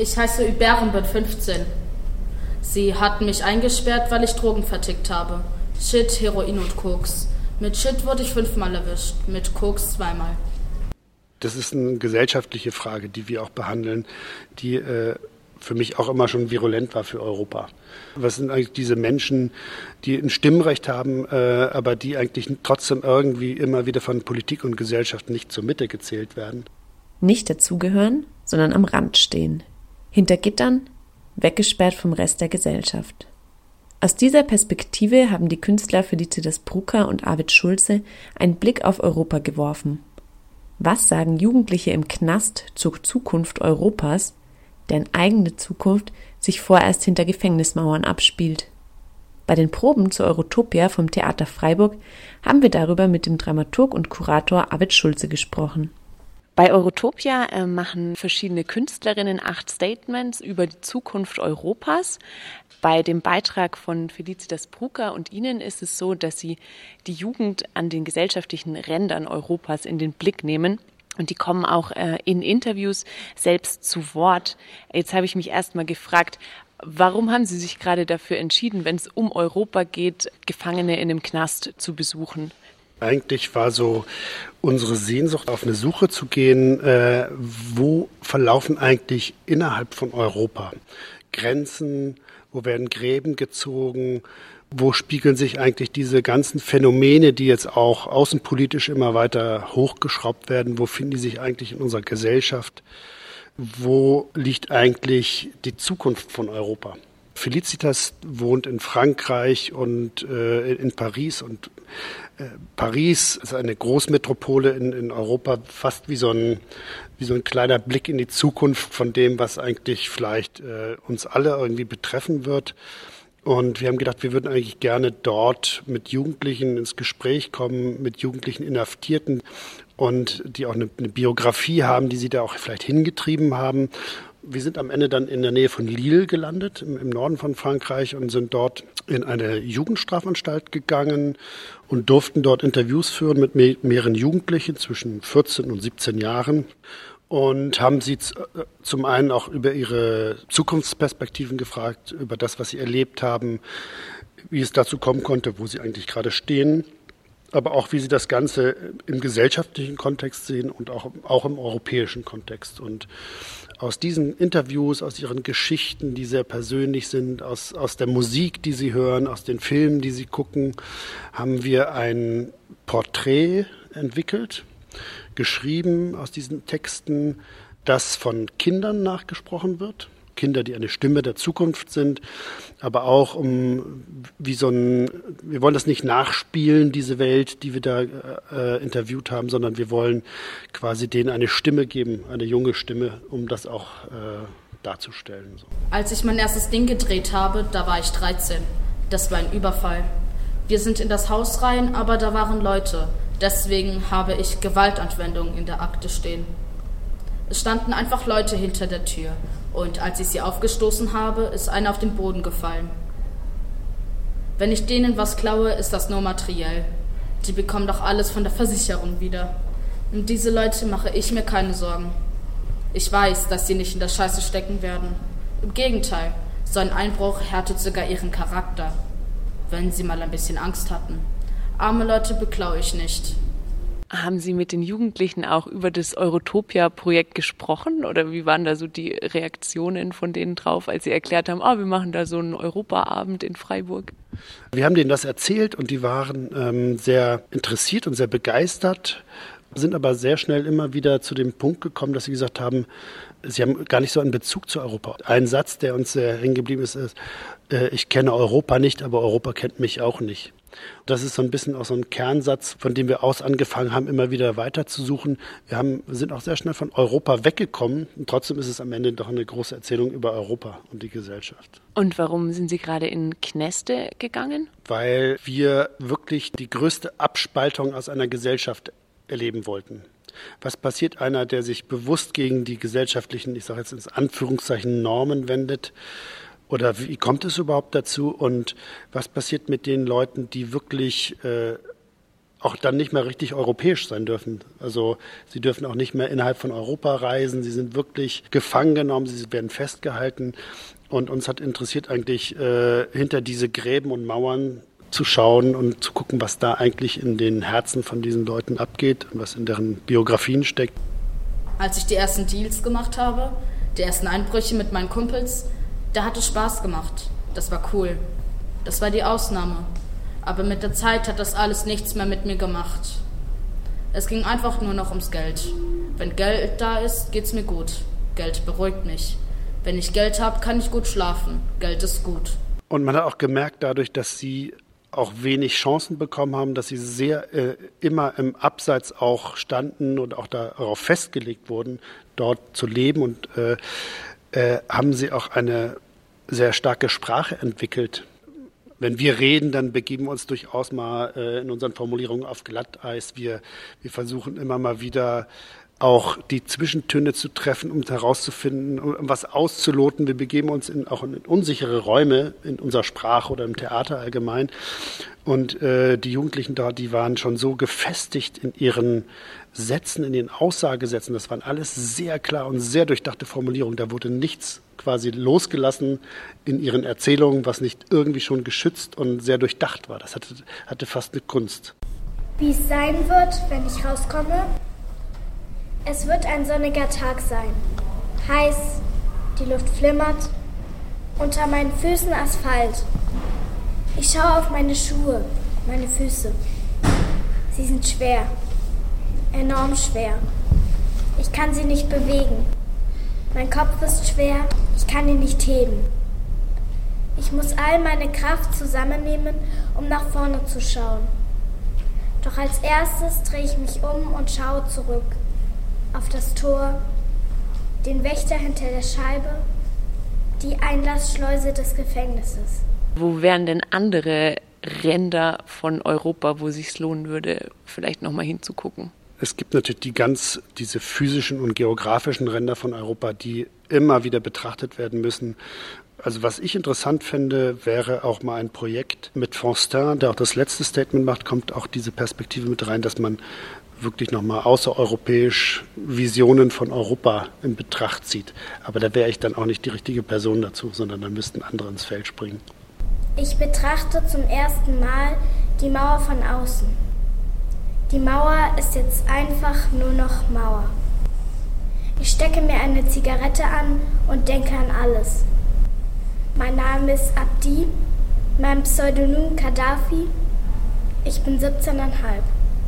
Ich heiße Hubert und bin 15. Sie hatten mich eingesperrt, weil ich Drogen vertickt habe. Shit, Heroin und Koks. Mit Shit wurde ich fünfmal erwischt, mit Koks zweimal. Das ist eine gesellschaftliche Frage, die wir auch behandeln, die äh, für mich auch immer schon virulent war für Europa. Was sind eigentlich diese Menschen, die ein Stimmrecht haben, äh, aber die eigentlich trotzdem irgendwie immer wieder von Politik und Gesellschaft nicht zur Mitte gezählt werden? Nicht dazugehören, sondern am Rand stehen. Hinter Gittern, weggesperrt vom Rest der Gesellschaft. Aus dieser Perspektive haben die Künstler Felicitas Brucker und Arvid Schulze einen Blick auf Europa geworfen. Was sagen Jugendliche im Knast zur Zukunft Europas, deren eigene Zukunft sich vorerst hinter Gefängnismauern abspielt? Bei den Proben zur Eurotopia vom Theater Freiburg haben wir darüber mit dem Dramaturg und Kurator Arvid Schulze gesprochen. Bei Eurotopia äh, machen verschiedene Künstlerinnen acht Statements über die Zukunft Europas. Bei dem Beitrag von Felicitas Brucker und Ihnen ist es so, dass Sie die Jugend an den gesellschaftlichen Rändern Europas in den Blick nehmen. Und die kommen auch äh, in Interviews selbst zu Wort. Jetzt habe ich mich erstmal gefragt, warum haben Sie sich gerade dafür entschieden, wenn es um Europa geht, Gefangene in einem Knast zu besuchen? Eigentlich war so unsere Sehnsucht, auf eine Suche zu gehen, äh, wo verlaufen eigentlich innerhalb von Europa Grenzen, wo werden Gräben gezogen, wo spiegeln sich eigentlich diese ganzen Phänomene, die jetzt auch außenpolitisch immer weiter hochgeschraubt werden, wo finden die sich eigentlich in unserer Gesellschaft? Wo liegt eigentlich die Zukunft von Europa? Felicitas wohnt in Frankreich und äh, in Paris und äh, Paris ist eine Großmetropole in, in Europa, fast wie so, ein, wie so ein kleiner Blick in die Zukunft von dem, was eigentlich vielleicht äh, uns alle irgendwie betreffen wird. Und wir haben gedacht, wir würden eigentlich gerne dort mit Jugendlichen ins Gespräch kommen, mit jugendlichen Inhaftierten und die auch eine, eine Biografie haben, die sie da auch vielleicht hingetrieben haben wir sind am Ende dann in der Nähe von Lille gelandet, im, Norden von Frankreich, und sind dort in eine Jugendstrafanstalt gegangen und durften dort Interviews führen mit me mehreren Jugendlichen zwischen 14 und 17 Jahren und haben sie äh, zum einen auch über ihre Zukunftsperspektiven gefragt, über das, was sie erlebt haben, wie es dazu kommen konnte, wo sie eigentlich gerade stehen aber auch wie sie das Ganze im gesellschaftlichen Kontext sehen und auch, auch im europäischen Kontext. Und aus diesen Interviews, aus ihren Geschichten, die sehr persönlich sind, aus, aus der Musik, die sie hören, aus den Filmen, die sie gucken, haben wir ein Porträt entwickelt, geschrieben aus diesen Texten, das von Kindern nachgesprochen wird. Kinder, die eine Stimme der Zukunft sind, aber auch um wie so ein, wir wollen das nicht nachspielen, diese Welt, die wir da äh, interviewt haben, sondern wir wollen quasi denen eine Stimme geben, eine junge Stimme, um das auch äh, darzustellen. So. Als ich mein erstes Ding gedreht habe, da war ich 13. Das war ein Überfall. Wir sind in das Haus rein, aber da waren Leute. Deswegen habe ich Gewaltanwendungen in der Akte stehen. Es standen einfach Leute hinter der Tür und als ich sie aufgestoßen habe, ist einer auf den Boden gefallen. Wenn ich denen was klaue, ist das nur materiell. Die bekommen doch alles von der Versicherung wieder. Um diese Leute mache ich mir keine Sorgen. Ich weiß, dass sie nicht in der Scheiße stecken werden. Im Gegenteil, so ein Einbruch härtet sogar ihren Charakter. Wenn sie mal ein bisschen Angst hatten. Arme Leute beklaue ich nicht. Haben Sie mit den Jugendlichen auch über das Eurotopia-Projekt gesprochen oder wie waren da so die Reaktionen von denen drauf, als Sie erklärt haben, oh, wir machen da so einen Europaabend in Freiburg? Wir haben denen das erzählt und die waren ähm, sehr interessiert und sehr begeistert, sind aber sehr schnell immer wieder zu dem Punkt gekommen, dass sie gesagt haben, sie haben gar nicht so einen Bezug zu Europa. Ein Satz, der uns sehr hängen geblieben ist, ist, äh, ich kenne Europa nicht, aber Europa kennt mich auch nicht. Das ist so ein bisschen auch so ein Kernsatz, von dem wir aus angefangen haben, immer wieder weiterzusuchen. Wir haben, sind auch sehr schnell von Europa weggekommen. Und trotzdem ist es am Ende doch eine große Erzählung über Europa und die Gesellschaft. Und warum sind Sie gerade in Kneste gegangen? Weil wir wirklich die größte Abspaltung aus einer Gesellschaft erleben wollten. Was passiert einer, der sich bewusst gegen die gesellschaftlichen, ich sage jetzt ins Anführungszeichen, Normen wendet? Oder wie kommt es überhaupt dazu? Und was passiert mit den Leuten, die wirklich äh, auch dann nicht mehr richtig europäisch sein dürfen. Also sie dürfen auch nicht mehr innerhalb von Europa reisen. Sie sind wirklich gefangen genommen, sie werden festgehalten. Und uns hat interessiert eigentlich äh, hinter diese Gräben und Mauern zu schauen und zu gucken, was da eigentlich in den Herzen von diesen Leuten abgeht und was in deren Biografien steckt. Als ich die ersten Deals gemacht habe, die ersten Einbrüche mit meinen Kumpels, da hat es Spaß gemacht. Das war cool. Das war die Ausnahme. Aber mit der Zeit hat das alles nichts mehr mit mir gemacht. Es ging einfach nur noch ums Geld. Wenn Geld da ist, geht's mir gut. Geld beruhigt mich. Wenn ich Geld habe, kann ich gut schlafen. Geld ist gut. Und man hat auch gemerkt dadurch, dass sie auch wenig Chancen bekommen haben, dass sie sehr äh, immer im Abseits auch standen und auch darauf festgelegt wurden, dort zu leben und äh, äh, haben sie auch eine sehr starke Sprache entwickelt. Wenn wir reden, dann begeben wir uns durchaus mal äh, in unseren Formulierungen auf Glatteis. Wir, wir versuchen immer mal wieder auch die Zwischentöne zu treffen, um herauszufinden, um was auszuloten. Wir begeben uns in, auch in unsichere Räume in unserer Sprache oder im Theater allgemein. Und äh, die Jugendlichen dort, die waren schon so gefestigt in ihren Sätzen, in den Aussagesätzen. Das waren alles sehr klar und sehr durchdachte Formulierungen. Da wurde nichts quasi losgelassen in ihren Erzählungen, was nicht irgendwie schon geschützt und sehr durchdacht war. Das hatte, hatte fast eine Kunst. Wie es sein wird, wenn ich rauskomme, es wird ein sonniger Tag sein. Heiß, die Luft flimmert, unter meinen Füßen Asphalt. Ich schaue auf meine Schuhe, meine Füße. Sie sind schwer, enorm schwer. Ich kann sie nicht bewegen. Mein Kopf ist schwer, ich kann ihn nicht heben. Ich muss all meine Kraft zusammennehmen, um nach vorne zu schauen. Doch als erstes drehe ich mich um und schaue zurück auf das Tor, den Wächter hinter der Scheibe, die Einlassschleuse des Gefängnisses. Wo wären denn andere Ränder von Europa, wo sich lohnen würde, vielleicht nochmal hinzugucken? Es gibt natürlich die ganz, diese physischen und geografischen Ränder von Europa, die immer wieder betrachtet werden müssen. Also was ich interessant fände, wäre auch mal ein Projekt mit Fonstin, der auch das letzte Statement macht, kommt auch diese Perspektive mit rein, dass man wirklich nochmal außereuropäisch Visionen von Europa in Betracht zieht. Aber da wäre ich dann auch nicht die richtige Person dazu, sondern dann müssten andere ins Feld springen. Ich betrachte zum ersten Mal die Mauer von außen. Die Mauer ist jetzt einfach nur noch Mauer. Ich stecke mir eine Zigarette an und denke an alles. Mein Name ist Abdi, mein Pseudonym Gaddafi. Ich bin 17,5.